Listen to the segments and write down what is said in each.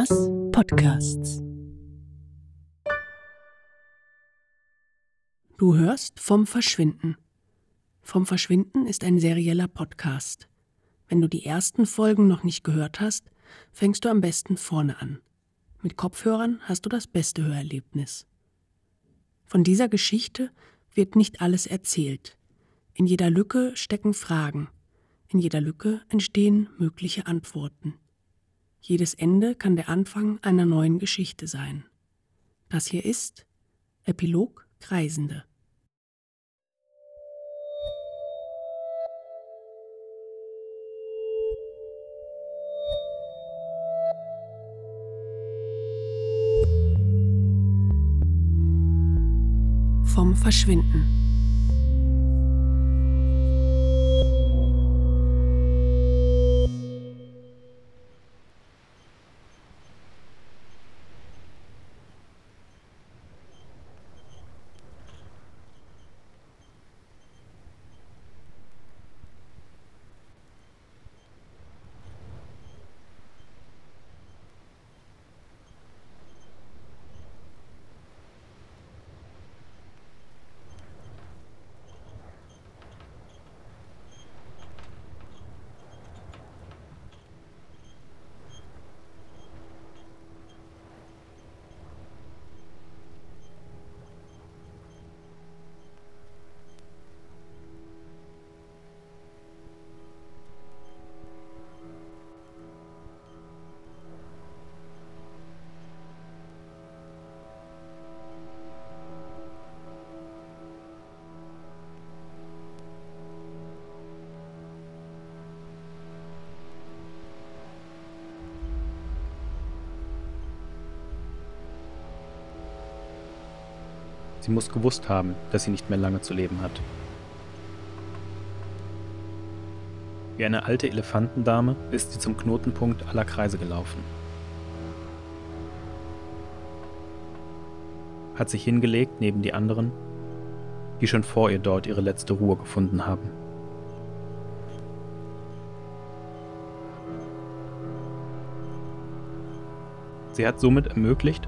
Mamas Podcasts. Du hörst vom Verschwinden. Vom Verschwinden ist ein serieller Podcast. Wenn du die ersten Folgen noch nicht gehört hast, fängst du am besten vorne an. Mit Kopfhörern hast du das beste Hörerlebnis. Von dieser Geschichte wird nicht alles erzählt. In jeder Lücke stecken Fragen. In jeder Lücke entstehen mögliche Antworten. Jedes Ende kann der Anfang einer neuen Geschichte sein. Das hier ist Epilog Kreisende. Vom Verschwinden. Sie muss gewusst haben, dass sie nicht mehr lange zu leben hat. Wie eine alte Elefantendame ist sie zum Knotenpunkt aller Kreise gelaufen. Hat sich hingelegt neben die anderen, die schon vor ihr dort ihre letzte Ruhe gefunden haben. Sie hat somit ermöglicht,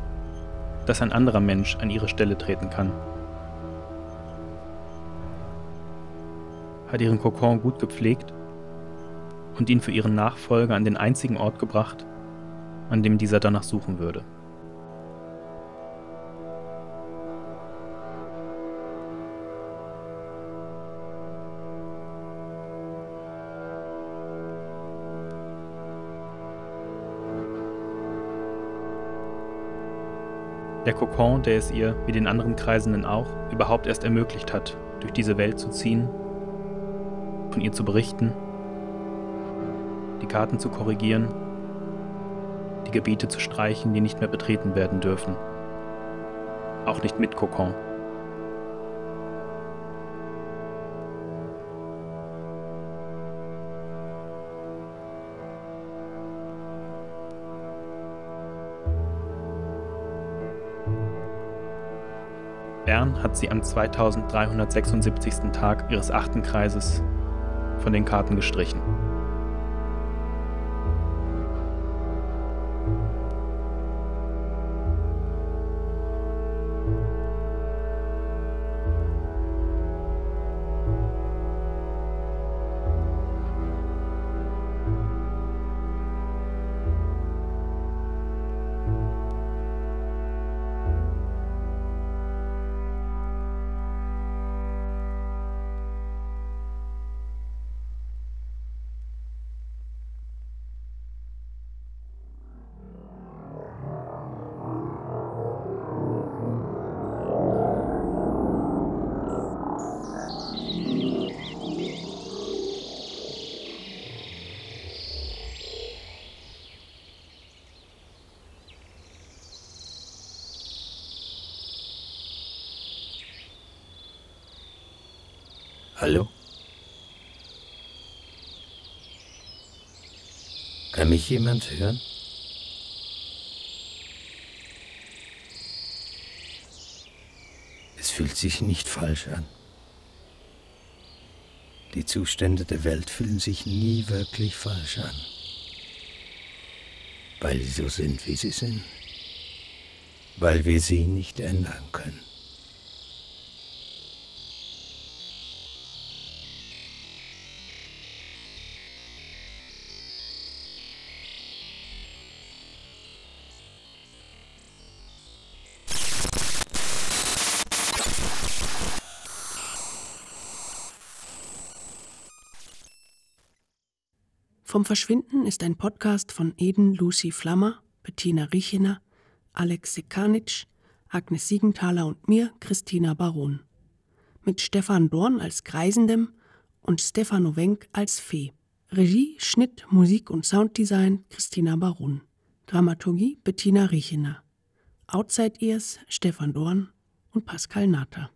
dass ein anderer Mensch an ihre Stelle treten kann. Hat ihren Kokon gut gepflegt und ihn für ihren Nachfolger an den einzigen Ort gebracht, an dem dieser danach suchen würde. Der Kokon, der es ihr, wie den anderen Kreisenden auch, überhaupt erst ermöglicht hat, durch diese Welt zu ziehen, von ihr zu berichten, die Karten zu korrigieren, die Gebiete zu streichen, die nicht mehr betreten werden dürfen. Auch nicht mit Kokon. Bern hat sie am 2376. Tag ihres achten Kreises von den Karten gestrichen. Hallo? Kann mich jemand hören? Es fühlt sich nicht falsch an. Die Zustände der Welt fühlen sich nie wirklich falsch an. Weil sie so sind, wie sie sind. Weil wir sie nicht ändern können. Vom Verschwinden ist ein Podcast von Eden Lucy Flammer, Bettina Richener, Alex Sekanitsch, Agnes Siegenthaler und mir, Christina Baron. Mit Stefan Dorn als Greisendem und Stefano Wenk als Fee. Regie, Schnitt, Musik und Sounddesign Christina Baron. Dramaturgie Bettina Richener. Outside Ears Stefan Dorn und Pascal Natter.